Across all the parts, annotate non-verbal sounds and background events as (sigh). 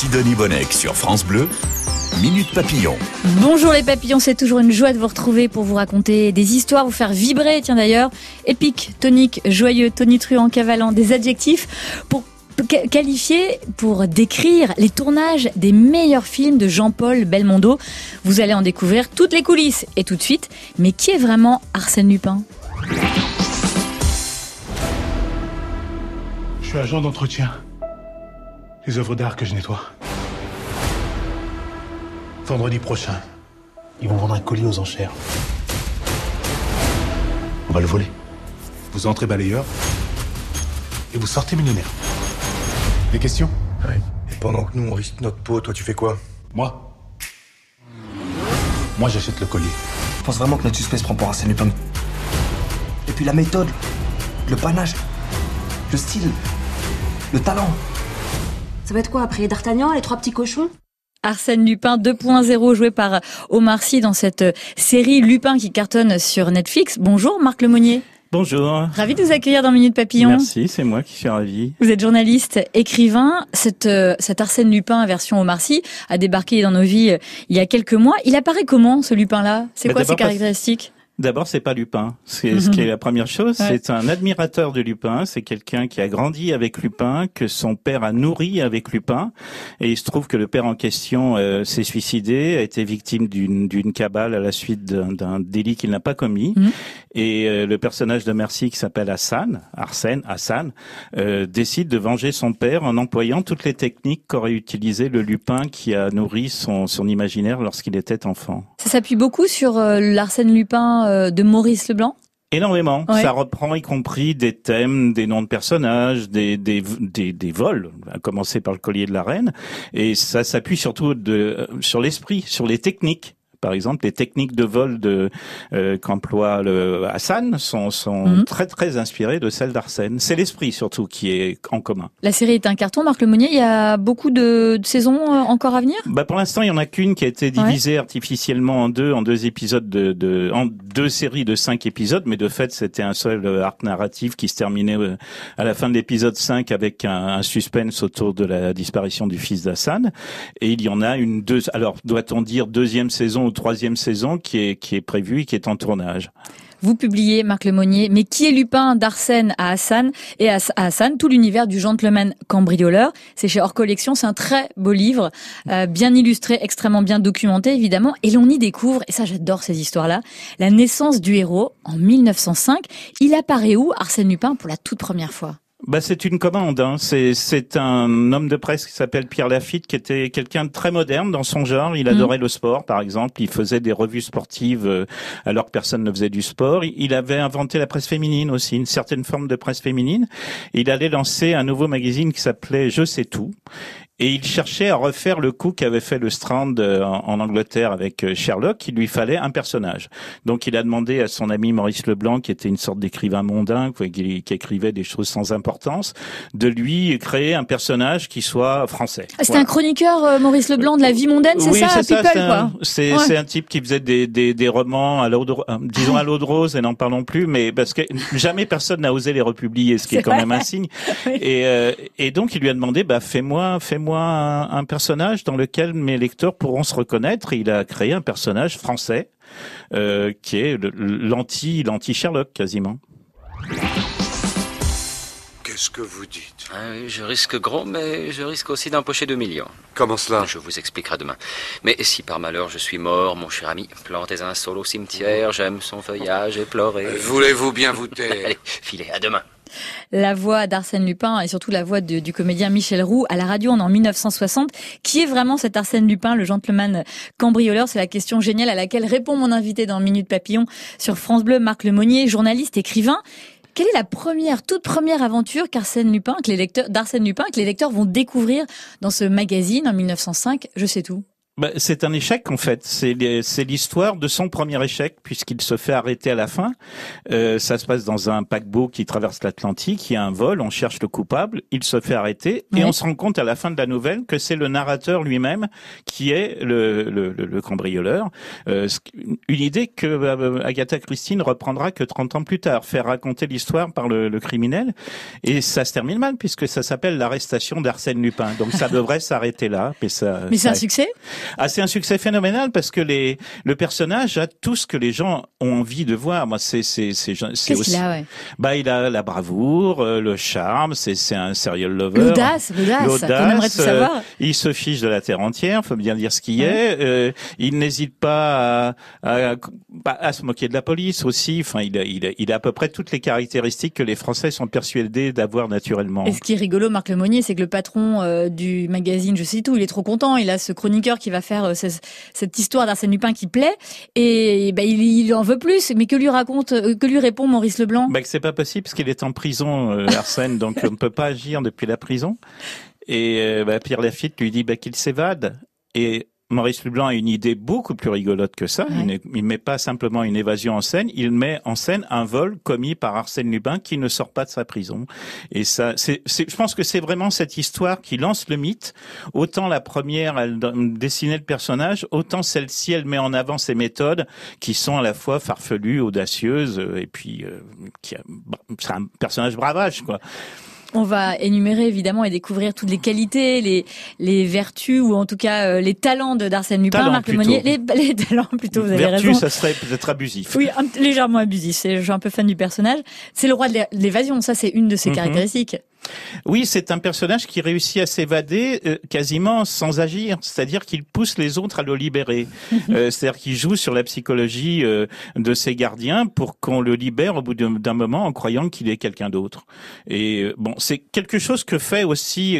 Sidonie Bonnec sur France Bleu, Minute Papillon. Bonjour les papillons, c'est toujours une joie de vous retrouver pour vous raconter des histoires, vous faire vibrer, tiens d'ailleurs, épique, tonique, joyeux, tonitruant, cavalant, des adjectifs pour qualifier pour décrire les tournages des meilleurs films de Jean-Paul Belmondo. Vous allez en découvrir toutes les coulisses. Et tout de suite, mais qui est vraiment Arsène Lupin? Je suis agent d'entretien. Les œuvres d'art que je nettoie. Vendredi prochain, ils vont vendre un colis aux enchères. On va le voler. Vous entrez balayeur et vous sortez millionnaire. Des questions? Ouais. Et pendant que nous on risque notre peau, toi tu fais quoi? Moi? Moi j'achète le collier. Je pense vraiment que notre suspect se prend pour Arsène Lupin. Et puis la méthode, le panache, le style, le talent. Ça va être quoi après D'Artagnan, les trois petits cochons? Arsène Lupin 2.0 joué par Omar Sy dans cette série Lupin qui cartonne sur Netflix. Bonjour Marc Lemonnier. Bonjour. Ravi de vous accueillir dans Minute Papillon. Merci, c'est moi qui suis ravi. Vous êtes journaliste, écrivain. Cette, euh, cet Arsène Lupin version Omar Sy a débarqué dans nos vies euh, il y a quelques mois. Il apparaît comment ce Lupin-là? C'est Bah, quoi ses caractéristiques? D'abord, c'est pas Lupin. C'est ce qui est la première chose. Ouais. C'est un admirateur de Lupin. C'est quelqu'un qui a grandi avec Lupin, que son père a nourri avec Lupin. Et il se trouve que le père en question euh, s'est suicidé, a été victime d'une d'une cabale à la suite d'un délit qu'il n'a pas commis. Mhm. Et euh, le personnage de Merci qui s'appelle Hassan, Arsène, Hassan, euh, décide de venger son père en employant toutes les techniques qu'aurait utilisé le Lupin qui a nourri son, son imaginaire lorsqu'il était enfant. Ça s'appuie beaucoup sur l'Arsène Lupin euh, de Maurice Leblanc. Énormément. Ouais. Ça reprend y compris des thèmes, des noms de personnages, des, des, des, des vols, à commencer par le collier de la reine. Et ça s'appuie surtout de, euh, sur l'esprit, sur les techniques. Par exemple, les techniques de vol de euh, qu'emploie le Hassan sont, sont Mhm. très très inspirées de celles d'Arsène. C'est l'esprit surtout qui est en commun. La série est un carton, Marc Lemonnier. Il y a beaucoup de, de saisons euh, encore à venir? Bah pour l'instant, il y en a qu'une qui a été divisée artificiellement en deux, en deux épisodes de, de, en deux séries de cinq épisodes, mais de fait, c'était un seul euh, arc narratif qui se terminait euh, à la fin de l'épisode 5 avec un, un suspense autour de la disparition du fils d'Hassan. Et il y en a une deux, alors doit-on dire deuxième saison troisième saison qui est qui prévue et qui est en tournage. Vous publiez, Marc Lemonnier, mais qui est Lupin d'Arsène à Hassan et à à Hassan, tout l'univers du gentleman cambrioleur. C'est chez Hors Collection, c'est un très beau livre, euh, bien illustré, extrêmement bien documenté évidemment, et l'on y découvre, et ça j'adore ces histoires-là, la naissance du héros en 1905. Il apparaît où Arsène Lupin pour la toute première fois? Bah, c'est une commande. Hein. C'est, c'est un homme de presse qui s'appelle Pierre Lafitte, qui était quelqu'un de très moderne dans son genre. Il adorait le sport, par exemple. Il faisait des revues sportives euh, alors que personne ne faisait du sport. Il- Il avait inventé la presse féminine aussi, une certaine forme de presse féminine. Il allait lancer un nouveau magazine qui s'appelait Je sais tout. Et il cherchait à refaire le coup qu'avait fait le Strand euh, en, Angleterre avec euh, Sherlock. Il lui fallait un personnage. Donc il a demandé à son ami Maurice Leblanc, qui était une sorte d'écrivain mondain, qui, qui écrivait des choses sans importance, de lui créer un personnage qui soit français. Ah, C'était Voilà. un chroniqueur, euh, Maurice Leblanc, de la vie mondaine, c'est oui, ça, c'est People, c'est un, c'est, Ouais. c'est un type qui faisait des, des, des romans à l'eau de, disons à l'eau de rose et n'en parlons plus, mais parce que jamais personne n'a osé les republier, ce qui est, C'est quand vrai. même un signe. (laughs) Oui. Et, euh, et donc il lui a demandé, bah fais-moi, fais-moi un, un personnage dans lequel mes lecteurs pourront se reconnaître. Il a créé un personnage français euh, qui est l'anti, l'anti Sherlock quasiment. Qu'est-ce que vous dites? Ah je risque gros, mais je risque aussi d'empocher 2 millions. Comment cela? Je vous expliquerai demain. Mais si par malheur je suis mort, mon cher ami, plantez un sol au cimetière, j'aime son feuillage et pleurez. Voulez-vous bien vous taire? (laughs) Allez, filez, à demain. La voix d'Arsène Lupin et surtout la voix du comédien Michel Roux à la radio en 1960. Qui est vraiment cet Arsène Lupin, le gentleman cambrioleur? C'est la question géniale à laquelle répond mon invité dans Minute Papillon sur France Bleu, Marc Lemonnier, journaliste, écrivain. Quelle est la première, toute première aventure qu'Arsène Lupin, que les lecteurs, d'Arsène Lupin, que les lecteurs vont découvrir dans ce magazine en 1905 Je sais tout. Bah, c'est un échec en fait. C'est l'histoire de son premier échec puisqu'il se fait arrêter à la fin. Euh, ça se passe dans un paquebot qui traverse l'Atlantique. Il y a un vol, on cherche le coupable, il se fait arrêter et on se rend compte à la fin de la nouvelle que c'est le narrateur lui-même qui est le, le, le cambrioleur. Euh, une idée que euh, Agatha Christie ne reprendra que 30 ans plus tard, faire raconter l'histoire par le, le, criminel. Et ça se termine mal puisque ça s'appelle l'arrestation d'Arsène Lupin. Donc ça devrait s'arrêter là. Mais, ça, mais c'est un succès? Ah, c'est un succès phénoménal parce que les, le personnage a tout ce que les gens ont envie de voir. Moi, c'est, c'est, c'est, c'est aussi. a, ouais? Bah, il a la bravoure, euh, le charme. C'est, c'est un serial lover. L'audace, l'audace. tout savoir. Euh, il se fiche de la terre entière. Faut bien dire ce qu'il est. Euh, il n'hésite pas à, à, bah, à, se moquer de la police aussi. Enfin, il a, il a, il a à peu près toutes les caractéristiques que les Français sont persuadés d'avoir naturellement. Et ce qui est rigolo, Marc Lemonnier, c'est que le patron euh, du magazine, je sais tout, il est trop content. Il a ce chroniqueur qui va faire euh, cette histoire d'Arsène Lupin qui plaît et ben, il, en veut plus. Mais que lui raconte, euh, que lui répond Maurice Leblanc? Ben, C'est pas possible parce qu'il est en prison, euh, Arsène, donc on ne peut pas agir depuis la prison. Et ben, Pierre Lafitte lui dit qu'il s'évade. Et Maurice Leblanc a une idée beaucoup plus rigolote que ça. Il, ne, met pas simplement une évasion en scène, il met en scène un vol commis par Arsène Lupin qui ne sort pas de sa prison. Et ça, c'est, je pense que c'est vraiment cette histoire qui lance le mythe. Autant la première, elle dessinait le personnage, autant celle-ci, elle met en avant ses méthodes qui sont à la fois farfelues, audacieuses, et puis euh, qui c'est un personnage bravage, quoi. On va énumérer évidemment et découvrir toutes les qualités, les, les vertus ou en tout cas euh, les talents de d'Arsène Lupin, Marc Lemonnier. Les, les, talents plutôt, vous avez raison. ça serait peut-être abusif. Oui, légèrement abusif. Je suis un peu fan du personnage. C'est le roi de l'évasion, ça c'est une de ses mhm. caractéristiques. Oui, c'est un personnage qui réussit à s'évader euh, quasiment sans agir, c'est-à-dire qu'il pousse les autres à le libérer. (laughs) Euh, c'est-à-dire qu'il joue sur la psychologie euh, de ses gardiens pour qu'on le libère au bout d'un moment en croyant qu'il est quelqu'un d'autre. Et bon, c'est quelque chose que fait aussi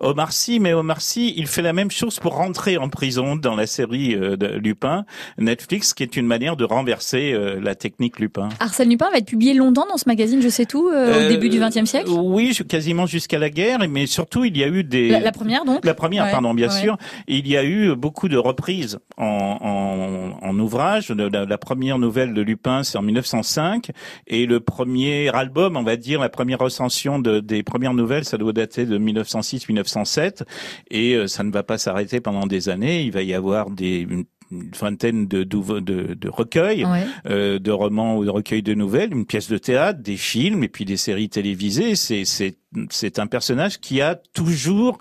Omar Sy, mais Omar Sy, il fait la même chose pour rentrer en prison dans la série de Lupin, Netflix, qui est une manière de renverser la technique Lupin. Arsène Lupin va être publié longtemps dans ce magazine, je sais tout, au début du XXe siècle? Oui, je quasiment jusqu'à la guerre, mais surtout il y a eu des la, première donc la première pardon bien sûr. Il y a eu beaucoup de reprises en, en, en ouvrage. La, la, première nouvelle de Lupin c'est en 1905 et le premier album, on va dire la première recension de, des premières nouvelles, ça doit dater de 1906-1907 et euh, ça ne va pas s'arrêter pendant des années. Il va y avoir des une vingtaine de, de, de recueils, euh, de romans ou de recueils de nouvelles, une pièce de théâtre, des films et puis des séries télévisées. C'est c'est c'est un personnage qui a toujours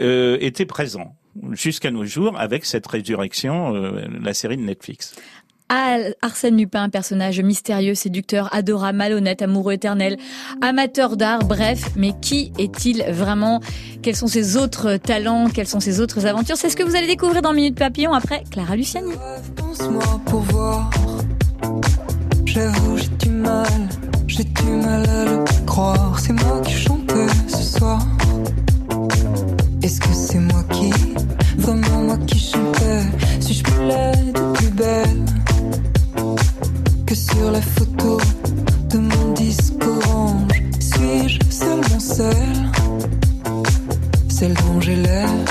euh, été présent jusqu'à nos jours avec cette résurrection, euh, la série de Netflix. Arsène Lupin, personnage mystérieux, séducteur, adorable, malhonnête, amoureux éternel, amateur d'art, bref, mais qui est-il vraiment? Quels sont ses autres talents? Quelles sont ses autres aventures? C'est ce que vous allez découvrir dans Minute Papillon après Clara Luciani. Pense-moi pour voir. J'avoue, j'ai du mal, j'ai du mal à le croire. C'est moi qui chantais ce soir. Est-ce que c'est moi qui, vraiment moi qui chantais sur la photo de mon disque orange. Suis-je seulement seule Celle dont j'ai l'air.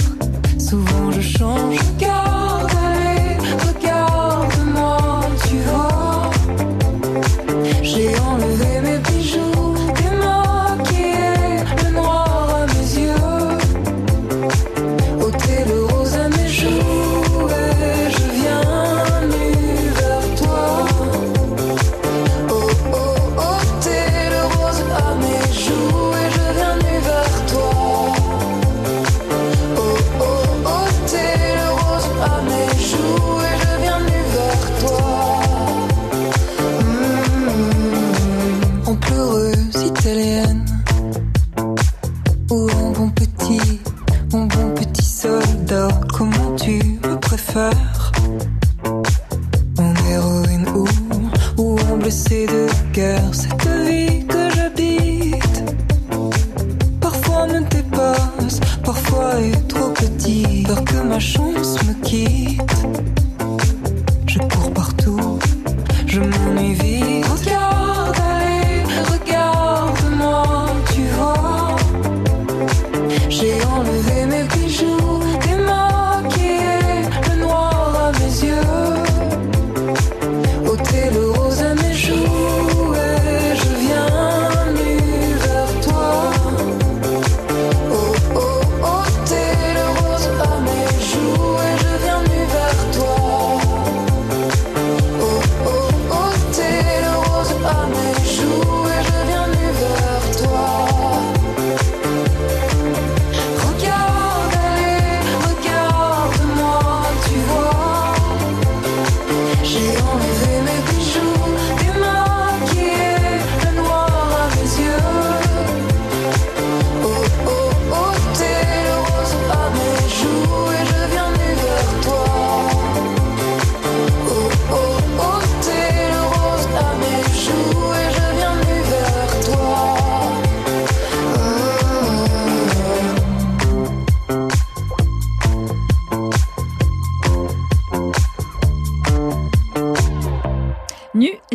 Vous aimez toujours.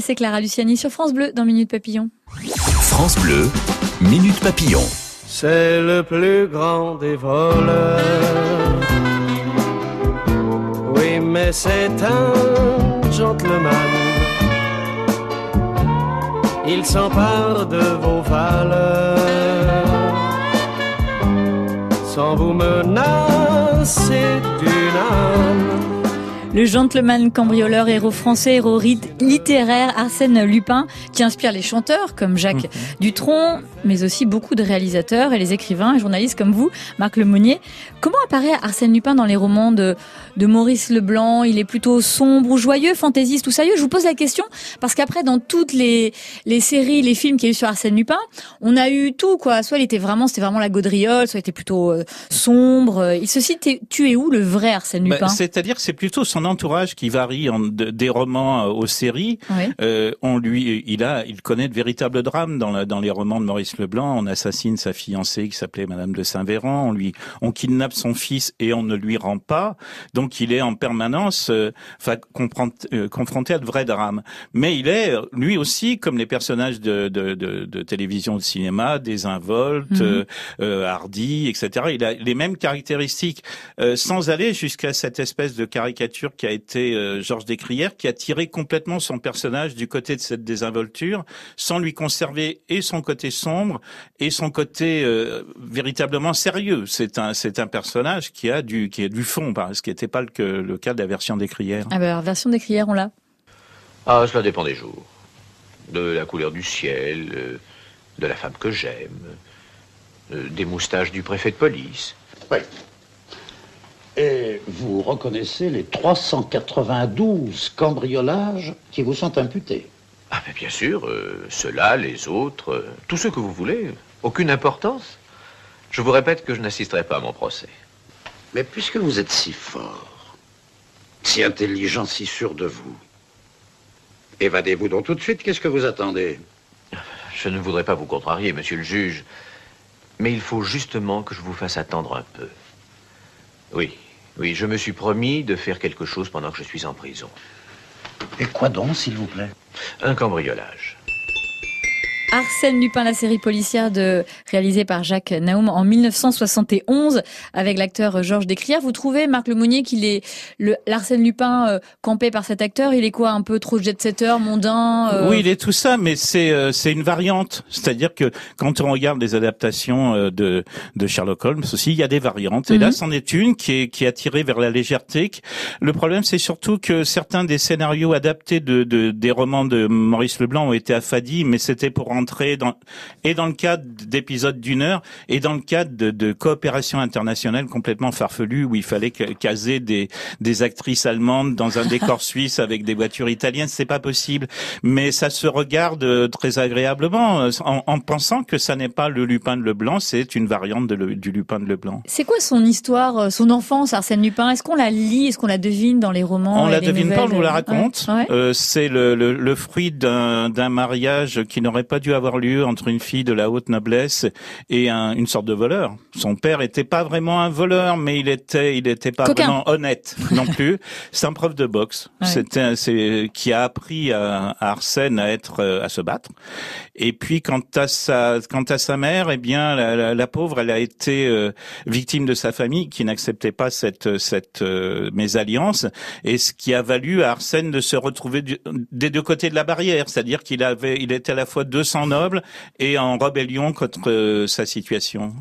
C'est Clara Luciani sur France Bleu dans Minute Papillon. France Bleu, Minute Papillon. C'est le plus grand des voleurs. Oui, mais c'est un gentleman. Il s'empare de vos valeurs sans vous menacer d'une âme. Le gentleman cambrioleur, héros français, héros littéraire, Arsène Lupin, qui inspire les chanteurs comme Jacques mhm. Dutronc, mais aussi beaucoup de réalisateurs et les écrivains et journalistes comme vous, Marc Lemonnier. Comment apparaît Arsène Lupin dans les romans de, de Maurice Leblanc? Il est plutôt sombre ou joyeux, fantaisiste ou sérieux? Je vous pose la question parce qu'après, dans toutes les, les séries, les films qu'il y a eu sur Arsène Lupin, on a eu tout, quoi. Soit il était vraiment, c'était vraiment la gaudriole, soit il était plutôt euh, sombre. Il se cite, tu es où le vrai Arsène bah, Lupin? C'est-à-dire c'est plutôt son entourage qui varie en, des romans euh, aux séries. Euh, on lui, il a, il connaît de véritables drames dans, dans les romans de Maurice Leblanc. On assassine sa fiancée qui s'appelait Madame de Saint-Véran. On lui, on kidnappe son fils et on ne lui rend pas. Donc il est en permanence, euh, euh, confronté à de vrais drames. Mais il est lui aussi, comme les personnages de, de, de, de télévision, de cinéma, désinvolte, euh, hardi, etc. Il a les mêmes caractéristiques, sans aller jusqu'à cette espèce de caricature qui a été euh, Georges Descrières, qui a tiré complètement son personnage du côté de cette désinvolture, sans lui conserver et son côté sombre et son côté euh, véritablement sérieux. C'est un c'est un personnage qui a du qui a du fond, ce qui n'était pas le, le, cas de la version Descrières. Ah ben, la version Descrières, on l'a. Ah, cela dépend des jours, de la couleur du ciel, euh, de la femme que j'aime, des moustaches du préfet de police. Oui. Et vous reconnaissez les 392 cambriolages qui vous sont imputés Ah, mais bien sûr, euh, ceux-là, les autres, euh, tous ceux que vous voulez. Aucune importance. Je vous répète que je n'assisterai pas à mon procès. Mais puisque vous êtes si fort, si intelligent, si sûr de vous, évadez-vous donc tout de suite. Qu'est-ce que vous attendez? Je ne voudrais pas vous contrarier, monsieur le juge, mais il faut justement que je vous fasse attendre un peu. Oui, oui, je me suis promis de faire quelque chose pendant que je suis en prison. Et quoi donc, s'il vous plaît? Un cambriolage. Arsène Lupin, la série policière de, réalisée par Jacques Naum en 1971 avec l'acteur Georges Descrières. Vous trouvez, Marc Lemonnier, qu'il est le l'Arsène Lupin euh, campé par cet acteur? Il est quoi, un peu trop jet-setter, mondain euh? Oui, il est tout ça, mais c'est euh, c'est une variante. C'est-à-dire que quand on regarde les adaptations de de Sherlock Holmes aussi, il y a des variantes. Et là, mhm. c'en est une qui est qui est attirée vers la légèreté. Le problème, c'est surtout que certains des scénarios adaptés de, de des romans de Maurice Leblanc ont été affadis, mais c'était pour entrer dans, et dans le cadre d'épisodes d'une heure, et dans le cadre de, de coopération internationale complètement farfelue, où il fallait caser des, des actrices allemandes dans un décor (laughs) suisse avec des voitures italiennes, c'est pas possible. Mais ça se regarde euh, très agréablement, euh, en, en pensant que ça n'est pas le Lupin de Leblanc, c'est une variante de le, du Lupin de Leblanc. C'est quoi son histoire, euh, son enfance, Arsène Lupin? Est-ce qu'on la lit, est-ce qu'on la devine dans les romans On la devine pas, on nous la raconte. Euh, c'est le, le, le, fruit d'un mariage qui n'aurait pas dû avoir lieu entre une fille de la haute noblesse et un, une sorte de voleur. Son père était pas vraiment un voleur, mais il était, il était pas vraiment honnête non plus. (laughs) C'est un prof de boxe. C'était, c'est qui a appris à, Arsène à être, euh, à se battre. Et puis quant à sa, quant à sa mère, eh bien la, la, pauvre, elle a été euh, victime de sa famille qui n'acceptait pas cette cette euh, mésalliance et ce qui a valu à Arsène de se retrouver des deux côtés de la barrière, c'est-à-dire qu'il avait, il était à la fois 200 noble et en rébellion contre euh, sa situation.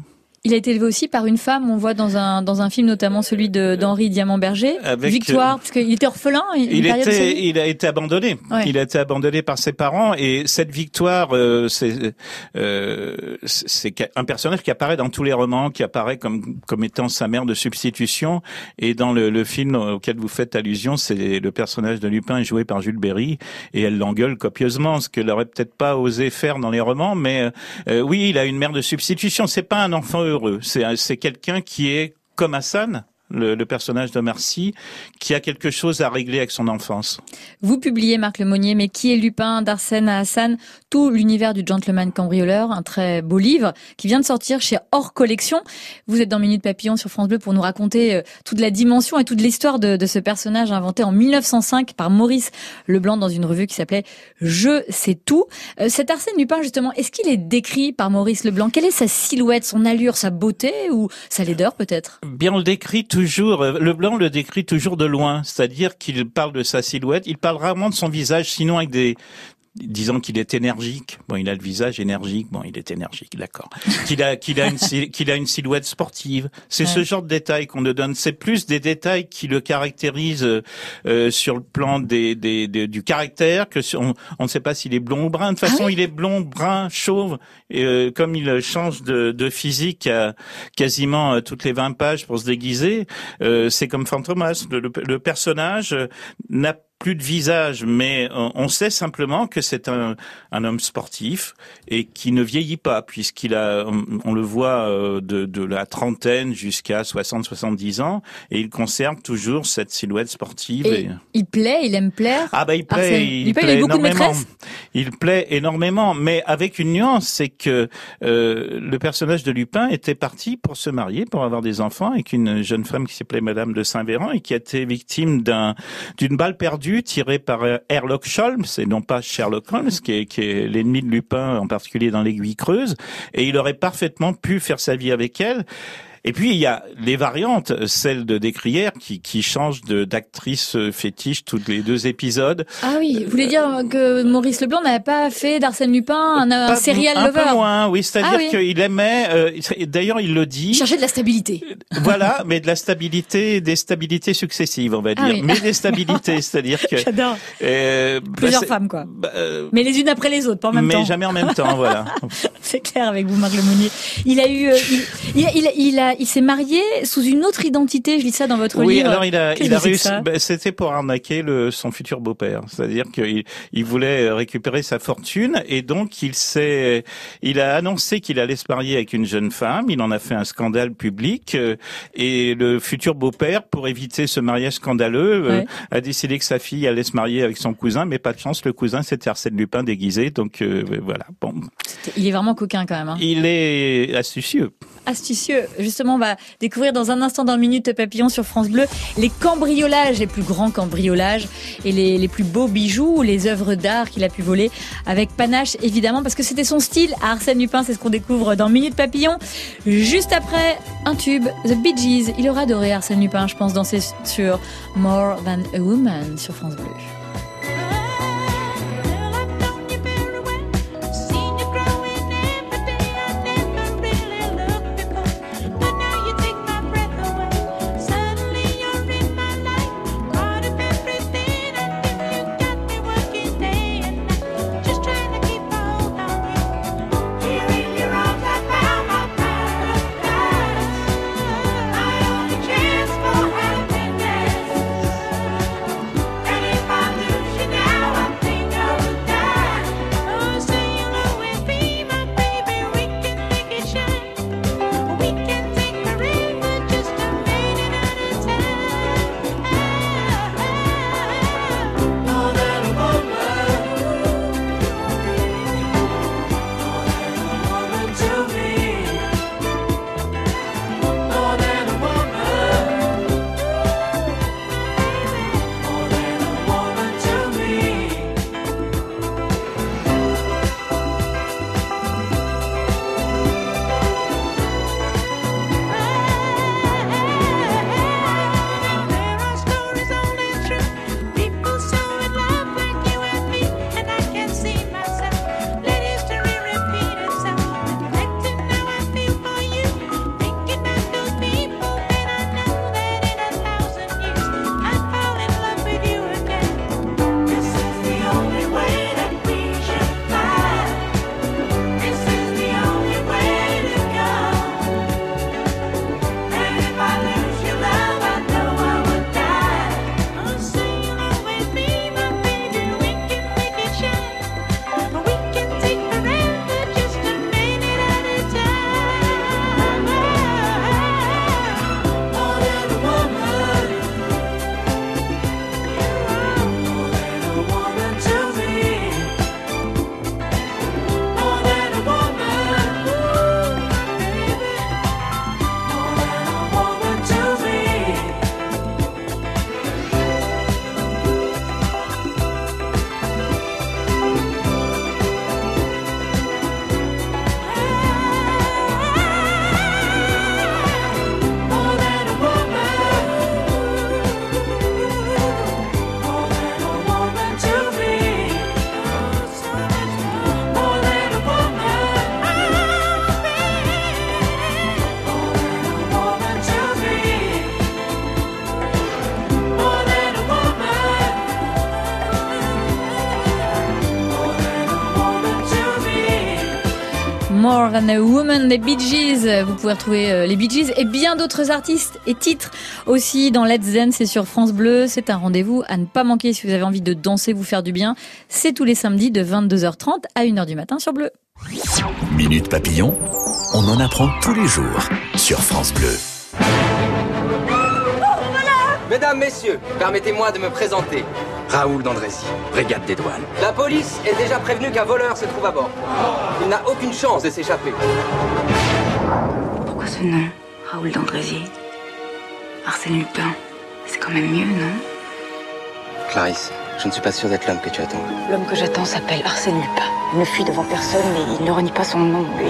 Il a été élevé aussi par une femme, on voit dans un dans un film notamment celui d'Henri Diamant-Berger, Victoire, parce qu'il était orphelin. Il était, il a été abandonné. Il a été abandonné par ses parents et cette Victoire, euh, c'est euh, c'est un personnage qui apparaît dans tous les romans, qui apparaît comme comme étant sa mère de substitution et dans le, le film auquel vous faites allusion, c'est le personnage de Lupin joué par Jules Berry et elle l'engueule copieusement, ce qu'elle aurait peut-être pas osé faire dans les romans, mais euh, oui, il a une mère de substitution. C'est pas un enfant c'est quelqu'un qui est comme Hassan, le, le personnage de Marcy, qui a quelque chose à régler avec son enfance. Vous publiez, Marc Lemonnier, mais qui est Lupin d'Arsène à Hassan Tout l'univers du gentleman cambrioleur, un très beau livre qui vient de sortir chez Hors Collection. Vous êtes dans Minute Papillon sur France Bleu pour nous raconter euh, toute la dimension et toute l'histoire de, de ce personnage inventé en 1905 par Maurice Leblanc dans une revue qui s'appelait Je sais tout. Euh, Cet Arsène Lupin, justement, est-ce qu'il est décrit par Maurice Leblanc? Quelle est sa silhouette, son allure, sa beauté ou sa laideur peut-être? Bien, on le décrit toujours, euh, Leblanc le décrit toujours de loin, c'est-à-dire qu'il parle de sa silhouette, il parle rarement de son visage, sinon avec des, disons qu'il est énergique. Bon, il a le visage énergique. Bon, il est énergique, d'accord. Qu'il a, qu'il a une, (laughs) qu'il a une silhouette sportive. C'est ce genre de détails qu'on nous donne. C'est plus des détails qui le caractérisent euh, euh, sur le plan des, des, des- du caractère que sur, on, on ne sait pas s'il est blond ou brun. De toute façon, il est blond, brun, chauve. Et, euh, comme il change de, de physique à quasiment euh, toutes les 20 pages pour se déguiser, euh, c'est comme Fantomas. Le, le- le personnage euh, n'a plus de visage, mais on on sait simplement que c'est un, un homme sportif et qui ne vieillit pas, puisqu'il a, on, le voit euh, de, de la trentaine jusqu'à 60-70 ans, et il conserve toujours cette silhouette sportive. Et et- il plaît, il aime plaire? Ah bah il plaît, Arsène il, il a plaît beaucoup de énormément. Il plaît énormément, mais avec une nuance, c'est que euh, le personnage de Lupin était parti pour se marier, pour avoir des enfants avec une jeune femme qui s'appelait Madame de Saint-Véran et qui a été victime d'un d'une balle perdue tirée par euh, Herlock Sholmes et non pas Sherlock Holmes, qui est l'ennemi de Lupin, en particulier dans l'aiguille creuse. Et il aurait parfaitement pu faire sa vie avec elle. Et puis il y a les variantes, celle de Descrières qui, qui change de d'actrice euh, fétiche tous les deux épisodes. Ah oui, vous voulez dire que Maurice Leblanc n'avait pas fait d'Arsène Lupin un, un Pas- serial un lover peu moins, oui, c'est-à-dire Ah oui. qu'il aimait. euh, D'ailleurs, il le dit. Il cherchait de la stabilité. Voilà, mais de la stabilité, des stabilités successives, on va Ah dire. oui. Mais des stabilités, c'est-à-dire (laughs) que. J'adore. euh, bah, Plusieurs femmes, quoi. bah, euh, Mais les unes après les autres, pas en même mais temps. jamais en même temps, voilà. (laughs) C'est clair avec vous, Marc Lemonnier. Il a eu, euh, il, il, il, il a, il s'est marié sous une autre identité. Je lis ça dans votre Oui, livre. alors il a, il a réussi. ben, C'était pour arnaquer le, son futur beau-père. C'est-à-dire qu'il il voulait récupérer sa fortune et donc il s'est, il a annoncé qu'il allait se marier avec une jeune femme. Il en a fait un scandale public euh, et le futur beau-père, pour éviter ce mariage scandaleux, euh, Ouais. a décidé que sa fille allait se marier avec son cousin, mais pas de chance, le cousin c'était Arsène Lupin déguisé. Donc euh, voilà. Bon, Il est vraiment coquin quand même. Hein. il est astucieux. Astucieux. Justement, on va découvrir dans un instant dans Minute Papillon sur France Bleu les cambriolages, les plus grands cambriolages et les, plus beaux bijoux, les œuvres d'art qu'il a pu voler avec panache évidemment parce que c'était son style à Arsène Lupin. C'est ce qu'on découvre dans Minute Papillon. Juste après un tube, The Bee Gees. Il aura adoré Arsène Lupin, je pense, danser sur More Than a Woman sur France Bleu. More Than a Woman des Bee Gees. Vous pouvez retrouver euh, les Bee Gees et bien d'autres artistes et titres aussi dans Let's Dance c'est sur France Bleu. C'est un rendez-vous à ne pas manquer si vous avez envie de danser, vous faire du bien. C'est tous les samedis de 22h30 à 1h du matin sur Bleu. Minute Papillon, on en apprend tous les jours sur France Bleu. Mesdames, Messieurs, permettez-moi de me présenter. Raoul Dandrézy, brigade des douanes. La police est déjà prévenue qu'un voleur se trouve à bord. Il n'a aucune chance de s'échapper. Pourquoi ce nom Raoul Dandrézy? Arsène Lupin C'est quand même mieux, non? Clarisse, je ne suis pas sûr d'être l'homme que tu attends. L'homme que j'attends s'appelle Arsène Lupin. Il ne fuit devant personne, mais il ne renie pas son nom, lui.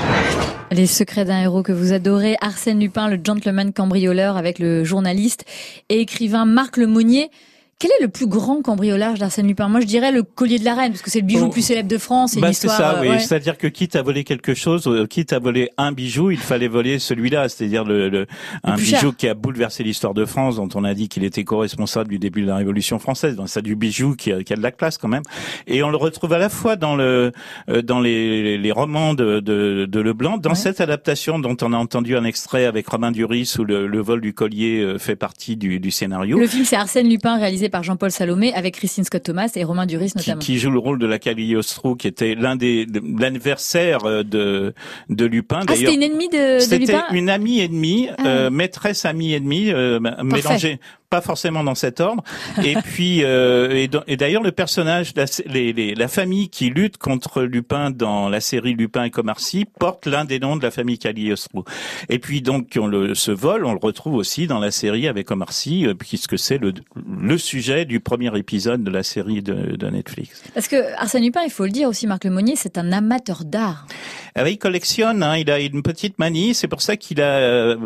Les secrets d'un héros que vous adorez, Arsène Lupin, le gentleman cambrioleur avec le journaliste et écrivain Marc Lemonnier. Quel est le plus grand cambriolage d'Arsène Lupin? Moi, je dirais le collier de la reine, parce que c'est le bijou Oh. le plus célèbre de France. et Bah, c'est ça, euh, oui. ouais. C'est-à-dire que quitte à voler quelque chose, euh, quitte à voler un bijou, il fallait voler celui-là, c'est-à-dire le, le- un bijou cher. qui a bouleversé l'histoire de France, dont on a dit qu'il était co-responsable du début de la Révolution française. Donc c'est du bijou qui a, qui a de la classe quand même. Et on le retrouve à la fois dans le euh, dans les, les romans de, de, de Leblanc, dans cette adaptation dont on a entendu un extrait avec Romain Duris où le, le vol du collier fait partie du, du scénario. Le film, c'est Arsène Lupin, réalisé par Jean-Paul Salomé, avec Christine Scott Thomas et Romain Duris qui, notamment. qui joue le rôle de la Cagliostro, qui était l'un des de- l'adversaire euh, de de Lupin. Ah, c'était une ennemie de, de C'était Lupin? une amie ennemie, Ah. euh, maîtresse amie ennemie, euh, mélangée pas forcément dans cet ordre. et (laughs) puis euh, et, d'ailleurs le personnage, la, les, les- la famille qui lutte contre Lupin dans la série Lupin et Commercy porte l'un des noms de la famille Cagliostro. Et puis donc on le, ce vol, on le retrouve aussi dans la série avec Commercy, euh, puisque c'est le, le sujet du premier épisode de la série de, de Netflix. Parce que Arsène Lupin, il faut le dire aussi, Marc Lemonnier, c'est un amateur d'art. Ah il collectionne, hein, il a une petite manie, c'est pour ça qu'il a euh,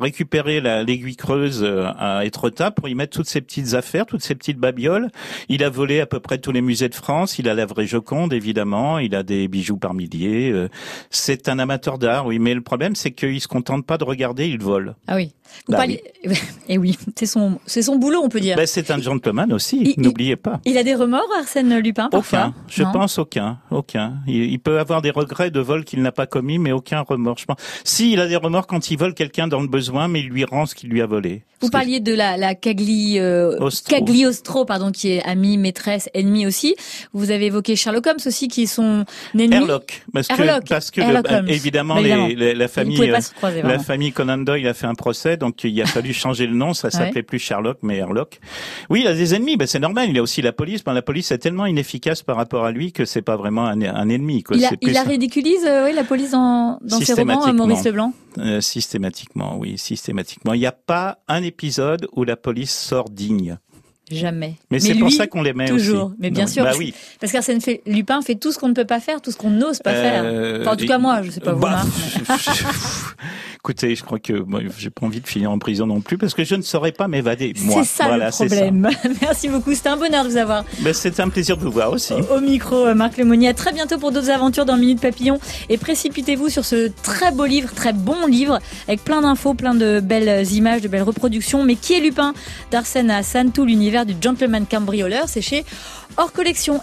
récupéré la- l'aiguille creuse euh, à Étretat pour y mettre toutes ses petites affaires, toutes ses petites babioles. Il a volé à peu près tous les musées de France, il a la vraie Joconde évidemment, il a des bijoux par milliers. euh, c'est un amateur d'art, oui, mais le problème c'est qu'il se contente pas de regarder, il vole. Ah oui. Bah. Et (laughs) oui, c'est son, c'est son boulot, on peut dire. Ben, c'est un gentleman aussi, n'oubliez pas. Il a des remords, Arsène Lupin, parfois Aucun, je Non pense aucun, aucun. Il, il peut avoir des regrets de vol qu'il n'a pas commis, mais aucun remords. Je pense. Si, il a des remords quand il vole quelqu'un dans le besoin, mais il lui rend ce qu'il lui a volé. Vous parliez de la, la Cagli, euh, Ostro. Cagliostro, pardon, qui est amie, maîtresse, ennemie aussi. Vous avez évoqué Sherlock Holmes aussi, qui est son ennemi. Herlock, parce que Herlock, parce que le- Herlock Holmes. évidemment, Bah, les- évidemment. les- la famille euh, croiser, la famille Conan Doyle a fait un procès, donc il a fallu changer le nom, ça Ouais. s'appelait plus Sherlock mais Herlock. Oui, il a des ennemis, ben c'est normal. Il a aussi la police, ben la police est tellement inefficace par rapport à lui que c'est pas vraiment un, un ennemi. Quoi. Il, a, la ridiculise, euh, oui, la police dans, dans ses romans. Maurice Leblanc? Euh, systématiquement, oui, systématiquement. Il n'y a pas un épisode où la police sort digne. Jamais. Mais c'est pour ça qu'on l'aimait Toujours. aussi. Mais bien sûr. bah oui. Parce qu'Arsène fait- Lupin fait tout ce qu'on ne peut pas faire, tout ce qu'on n'ose pas faire. Euh, Enfin, en tout cas, moi, je sais pas vous, bah, Marc. (laughs) Écoutez, je crois que moi, j'ai pas envie de finir en prison non plus parce que je ne saurais pas m'évader. C'est ça voilà, le ça. problème. (laughs) Merci beaucoup. C'était un bonheur de vous avoir Ben, c'était un plaisir de vous voir aussi. au micro, euh, Marc Lemonnier. À très bientôt pour d'autres aventures dans Minute Papillon. Et précipitez-vous sur ce très beau livre, très bon livre, avec plein d'infos, plein de belles images, de belles reproductions. Mais qui est Lupin d'Arsène Hassan, tout du gentleman cambrioleur C'est chez Hors Collection.